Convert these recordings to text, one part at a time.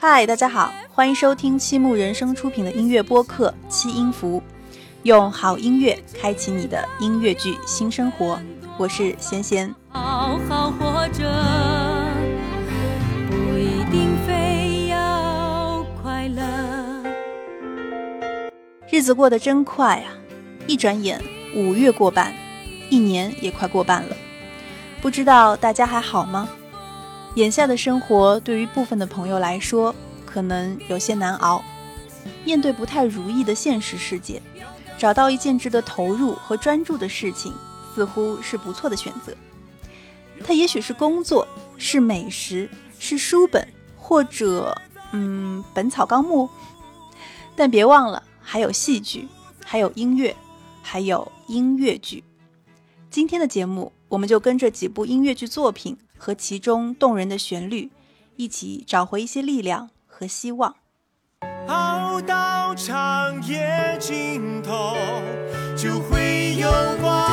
嗨，大家好，欢迎收听七木人生出品的音乐播客《七音符》，用好音乐开启你的音乐剧新生活。我是仙仙。好好活着，日子过得真快啊！一转眼五月过半，一年也快过半了。不知道大家还好吗？眼下的生活对于部分的朋友来说，可能有些难熬。面对不太如意的现实世界，找到一件值得投入和专注的事情。似乎是不错的选择。它也许是工作，是美食，是书本，或者嗯，《本草纲目》。但别忘了，还有戏剧，还有音乐，还有音乐剧。今天的节目，我们就跟着几部音乐剧作品和其中动人的旋律，一起找回一些力量和希望。熬到长夜尽头，就会有光。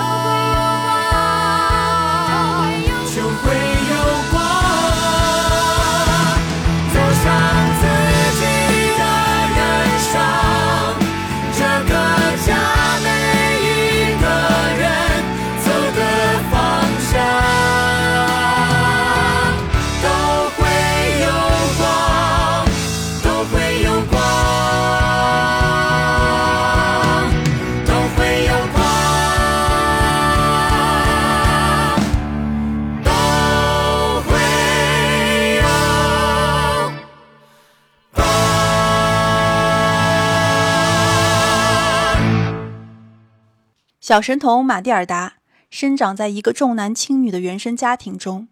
小神童马蒂尔达生长在一个重男轻女的原生家庭中，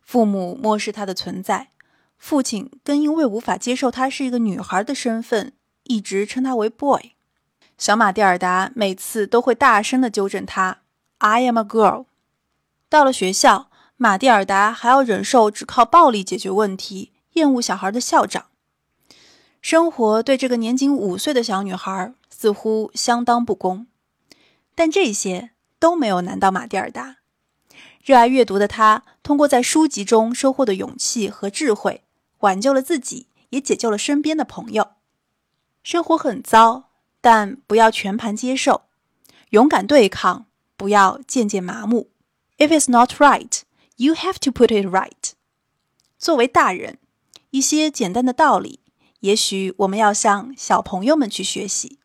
父母漠视她的存在，父亲更因为无法接受她是一个女孩的身份，一直称她为 boy。小马蒂尔达每次都会大声地纠正他：“I am a girl。”到了学校，马蒂尔达还要忍受只靠暴力解决问题、厌恶小孩的校长。生活对这个年仅五岁的小女孩似乎相当不公。但这些都没有难倒马蒂尔达。热爱阅读的他，通过在书籍中收获的勇气和智慧，挽救了自己，也解救了身边的朋友。生活很糟，但不要全盘接受，勇敢对抗，不要渐渐麻木。If it's not right, you have to put it right。作为大人，一些简单的道理，也许我们要向小朋友们去学习。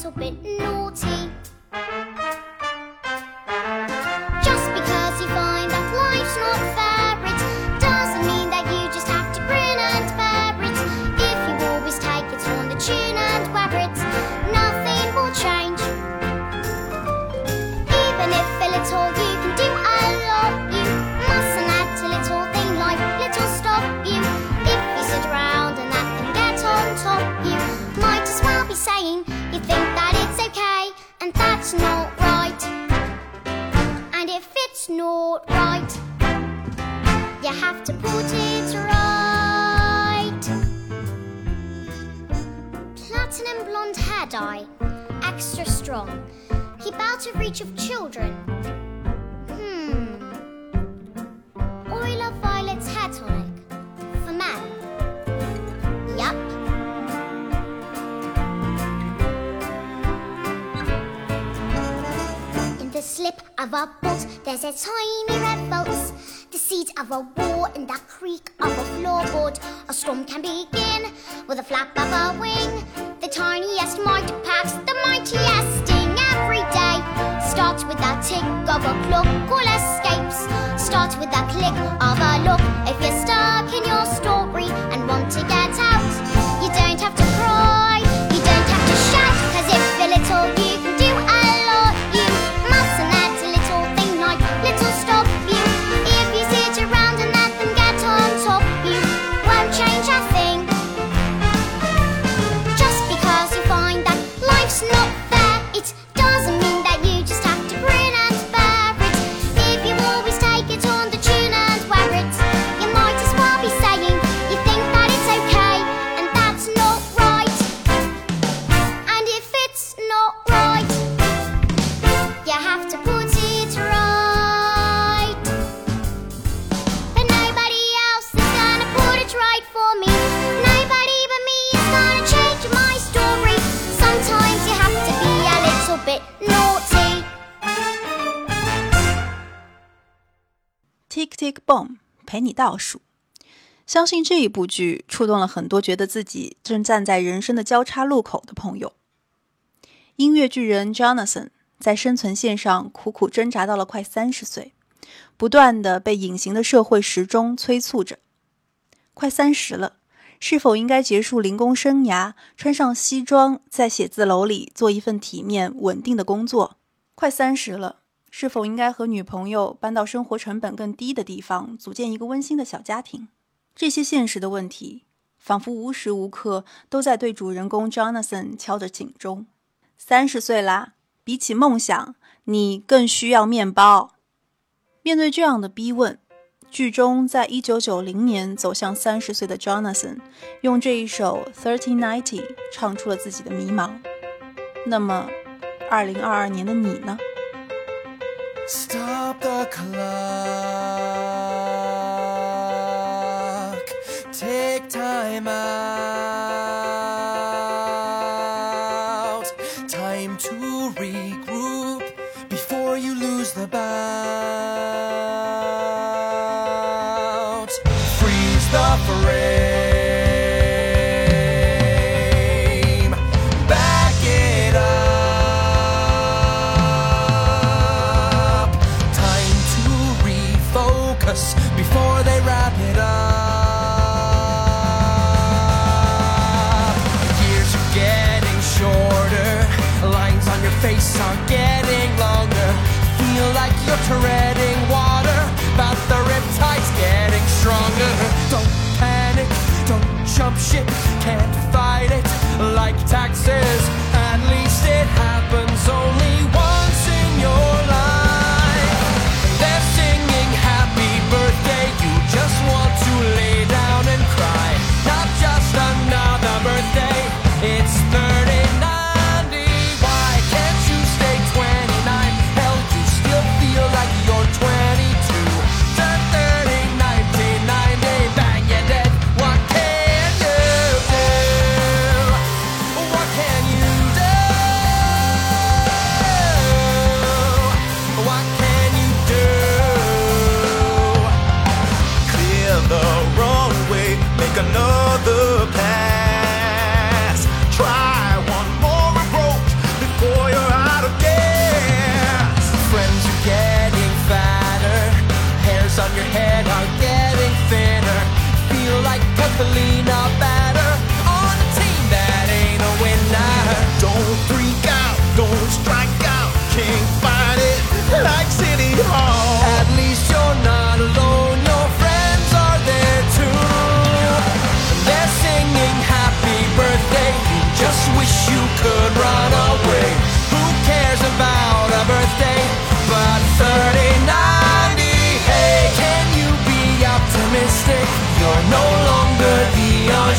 so bitten not right. You have to put it right. Platinum blonde hair dye, extra strong. Keep out of reach of children. Of a boat, there's a tiny red boat. The seed of a war in the creak of a floorboard. A storm can begin with a flap of a wing. The tiniest might packs the mightiest sting every day. Starts with the tick of a clock, all escapes. Starts with the click of a look. If you're stuck in your story and want to get 倒数。相信这一部剧触动了很多觉得自己正站在人生的交叉路口的朋友。音乐巨人 Jonathan 在生存线上苦苦挣扎到了快三十岁，不断的被隐形的社会时钟催促着。快三十了，是否应该结束零工生涯，穿上西装，在写字楼里做一份体面稳定的工作？快三十了。是否应该和女朋友搬到生活成本更低的地方，组建一个温馨的小家庭？这些现实的问题，仿佛无时无刻都在对主人公 Jonathan 敲着警钟。三十岁啦，比起梦想，你更需要面包。面对这样的逼问，剧中在一九九零年走向三十岁的 Jonathan，用这一首《Thirty Ninety》唱出了自己的迷茫。那么，二零二二年的你呢？Stop the clock. Take time out. Time to regroup before you lose the bout. Ship. Can't fight it like taxes.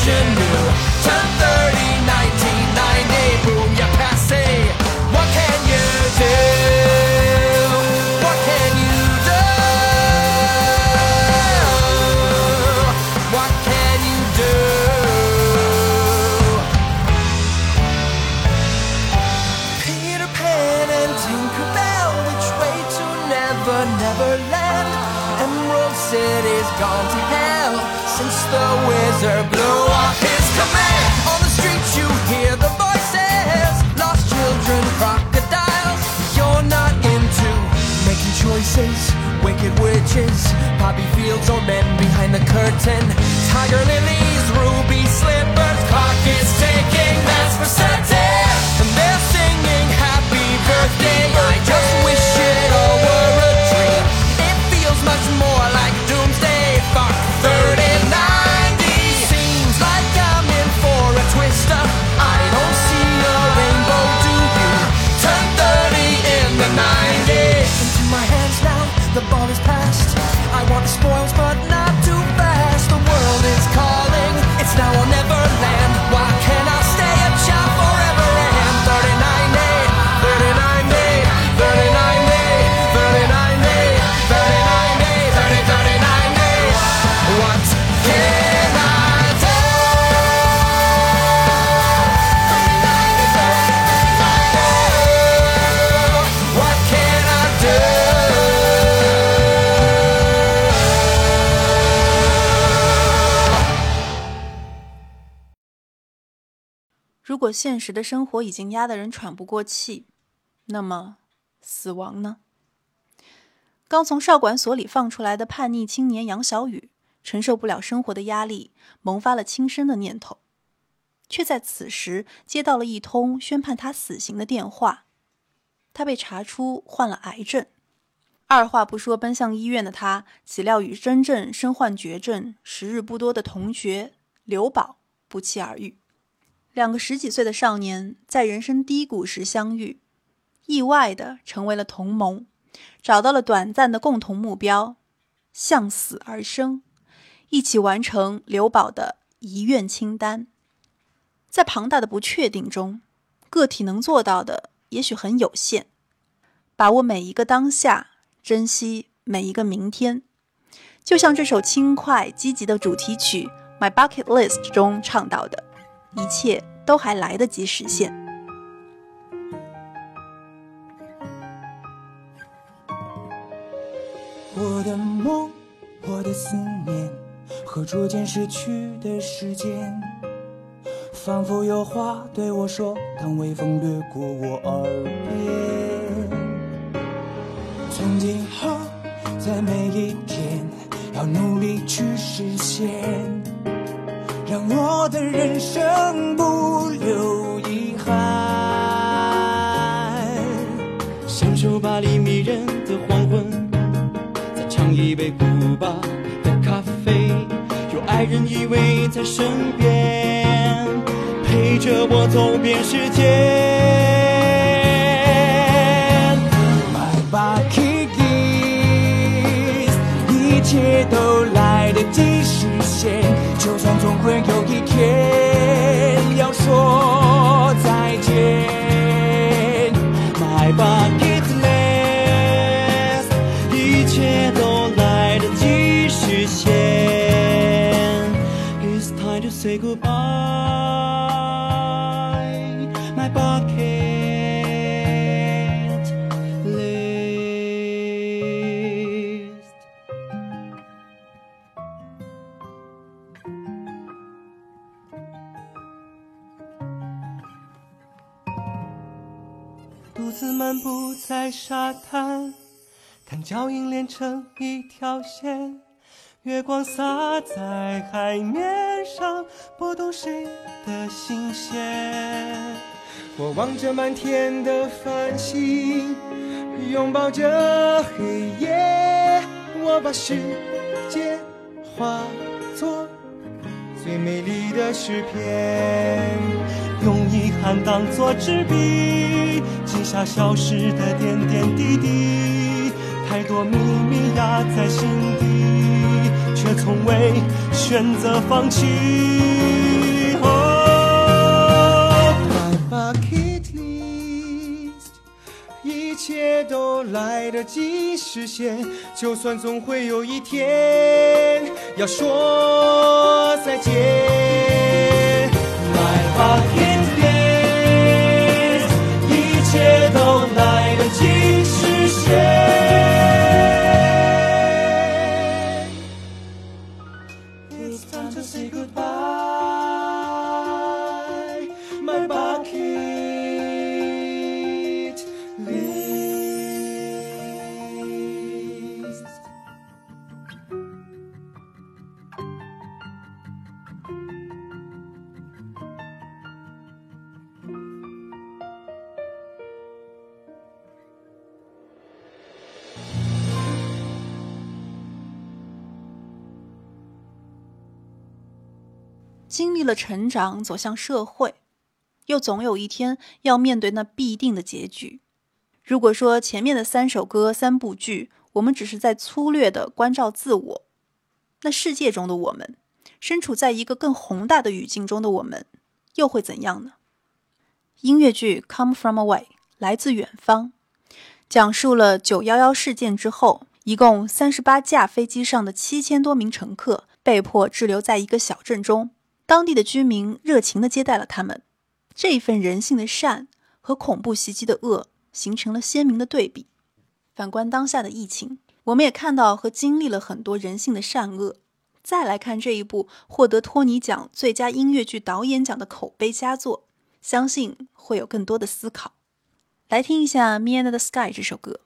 passion. Wicked poppy fields or men behind the curtain, tiger lilies, ruby slippers. Clock is ticking, that's for certain. 如果现实的生活已经压得人喘不过气，那么死亡呢？刚从少管所里放出来的叛逆青年杨小雨，承受不了生活的压力，萌发了轻生的念头，却在此时接到了一通宣判他死刑的电话。他被查出患了癌症，二话不说奔向医院的他，岂料与真正身患绝症、时日不多的同学刘宝不期而遇。两个十几岁的少年在人生低谷时相遇，意外的成为了同盟，找到了短暂的共同目标，向死而生，一起完成刘宝的遗愿清单。在庞大的不确定中，个体能做到的也许很有限。把握每一个当下，珍惜每一个明天，就像这首轻快积极的主题曲《My Bucket List》中唱到的。一切都还来得及实现。我的梦，我的思念，和逐渐逝去的时间，仿佛有话对我说，当微风掠过我耳边。从今后，在每一天，要努力去实现。让我的人生不留遗憾，享受巴黎迷人的黄昏，再尝一杯古巴的咖啡，有爱人依偎在身边，陪着我走遍世界。My bucket list，一切都来得及实现，就算总会有一天要说在沙滩，看脚印连成一条线，月光洒在海面上，拨动谁的心弦？我望着满天的繁星，拥抱着黑夜，我把世界化作最美丽的诗篇，遗憾当作纸笔，记下消失的点点滴滴。太多秘密压在心底，却从未选择放弃。哦，My bucket list，一切都来得及实现，就算总会有一天要说再见。My bucket yeah. 经历了成长，走向社会，又总有一天要面对那必定的结局。如果说前面的三首歌、三部剧，我们只是在粗略的关照自我，那世界中的我们，身处在一个更宏大的语境中的我们，又会怎样呢？音乐剧《Come From Away》来自远方，讲述了九幺幺事件之后，一共三十八架飞机上的七千多名乘客被迫滞留在一个小镇中，当地的居民热情地接待了他们。这一份人性的善和恐怖袭击的恶。形成了鲜明的对比。反观当下的疫情，我们也看到和经历了很多人性的善恶。再来看这一部获得托尼奖最佳音乐剧导演奖的口碑佳作，相信会有更多的思考。来听一下《Me and the Sky》这首歌，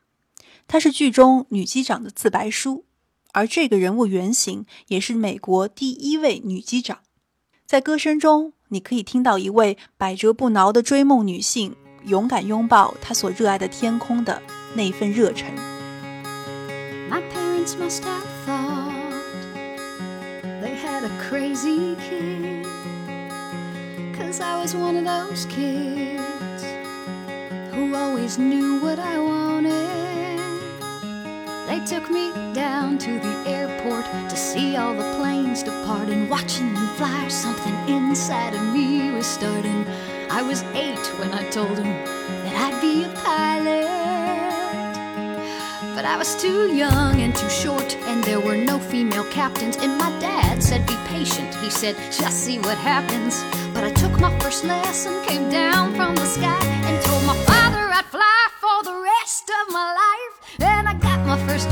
它是剧中女机长的自白书，而这个人物原型也是美国第一位女机长。在歌声中，你可以听到一位百折不挠的追梦女性。勇敢拥抱他所热爱的天空的那份热忱。My parents must have thought they had a crazy kid. Cause I was one of those kids who always knew what I wanted. They took me down to the airport to see all the planes depart and watching them fly. Something inside of me was starting. I was eight when I told him that I'd be a pilot. But I was too young and too short, and there were no female captains. And my dad said, Be patient. He said, Just see what happens. But I took my first lesson, came down from the sky, and told my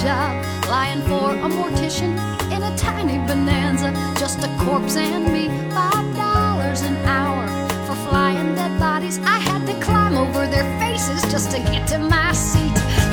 job flying for a mortician in a tiny bonanza, just a corpse and me, five dollars an hour for flying dead bodies. I had to climb over their faces just to get to my seat.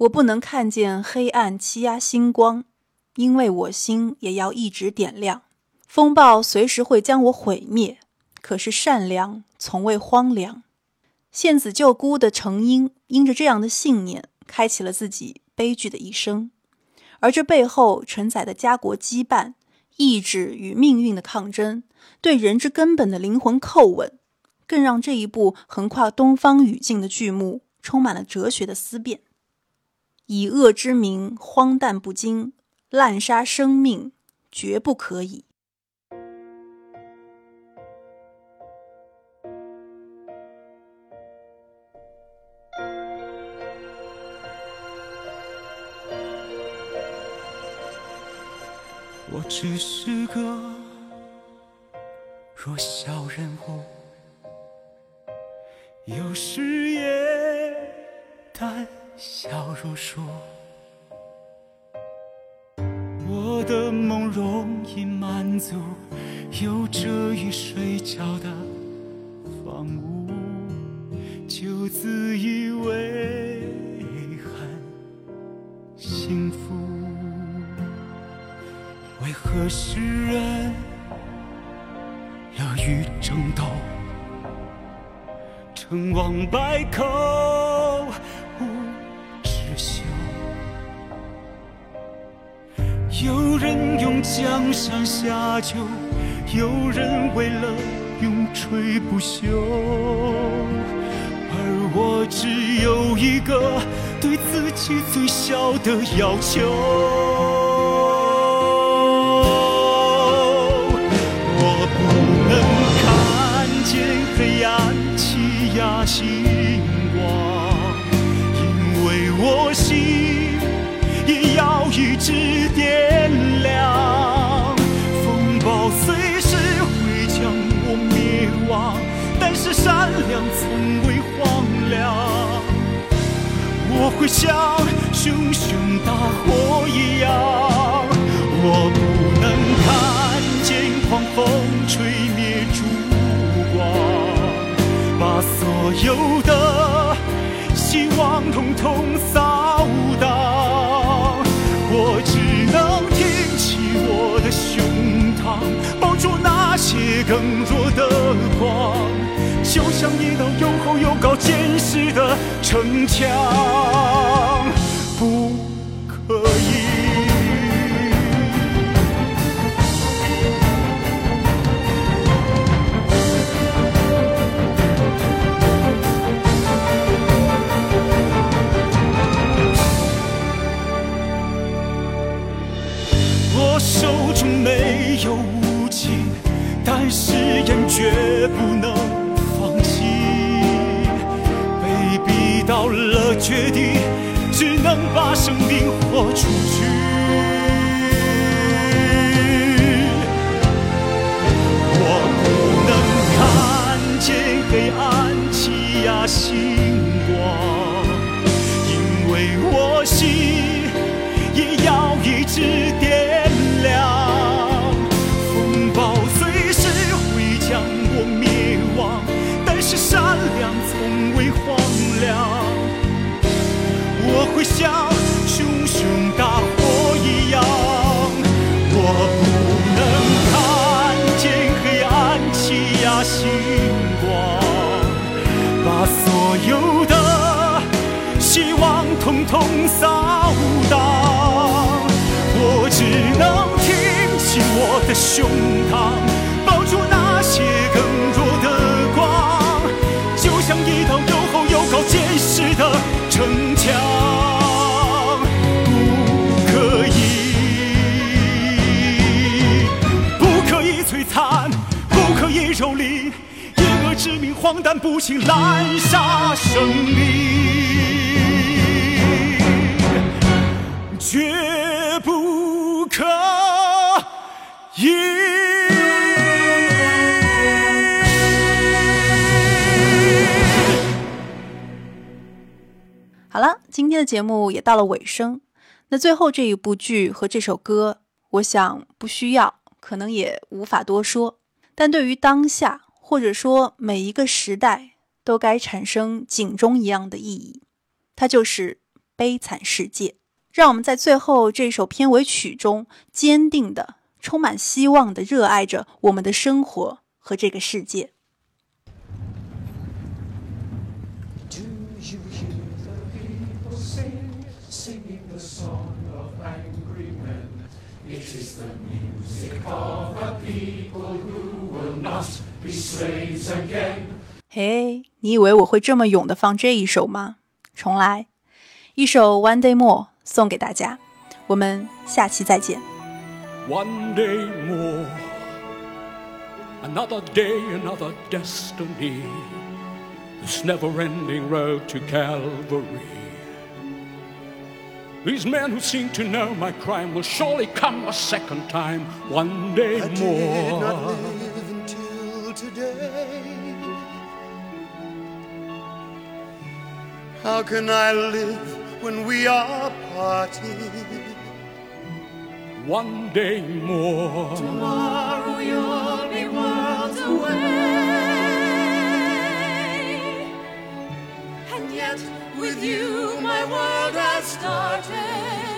我不能看见黑暗欺压星光，因为我心也要一直点亮。风暴随时会将我毁灭，可是善良从未荒凉。献子救孤的程婴因着这样的信念，开启了自己悲剧的一生。而这背后承载的家国羁绊、意志与命运的抗争，对人之根本的灵魂叩问，更让这一部横跨东方语境的剧目充满了哲学的思辨。以恶之名，荒诞不经，滥杀生命，绝不可以。我只是个弱小人物，有时也胆小如鼠。我的梦容易满足，有遮雨睡觉的房屋，就自以为很幸福。为何世人乐于争斗，成王败寇有人用江山下酒，有人为了永垂不朽，而我只有一个对自己最小的要求。我不能看见黑暗欺压星光，因为我心也要一直点亮。风暴随时会将我灭亡，但是善良从未荒凉。我会像熊熊大火一样，我不能看见狂风吹灭烛光，把所有的希望统统扫荡。我只能挺起我的胸膛，抱住那些更弱的光，就像一道又厚又高、坚实的城墙。不手中没有武器，但誓言绝不能放弃。被逼到了绝地，只能把生命豁出去。之名，荒诞不起滥杀生灵，绝不可以。好了，今天的节目也到了尾声。那最后这一部剧和这首歌，我想不需要，可能也无法多说。但对于当下，或者说每一个时代，都该产生警钟一样的意义。它就是《悲惨世界》，让我们在最后这首片尾曲中，坚定的、充满希望的热爱着我们的生活和这个世界。Do you hear the people sing, singing the song of angry men? Is the music of a people who will not be slaves again. 嘿，你以为我会这么勇的放这一首吗？重来，一首《One Day More》送给大家，我们下期再见。One day more, another day, another destiny. This never ending road to Calvary. These men who seem to know my crime will surely come a second time, one day I did not live until today. How can I live when we are parted? One day more. Tomorrow you'll be worlds away. And yet, with you, my world has started.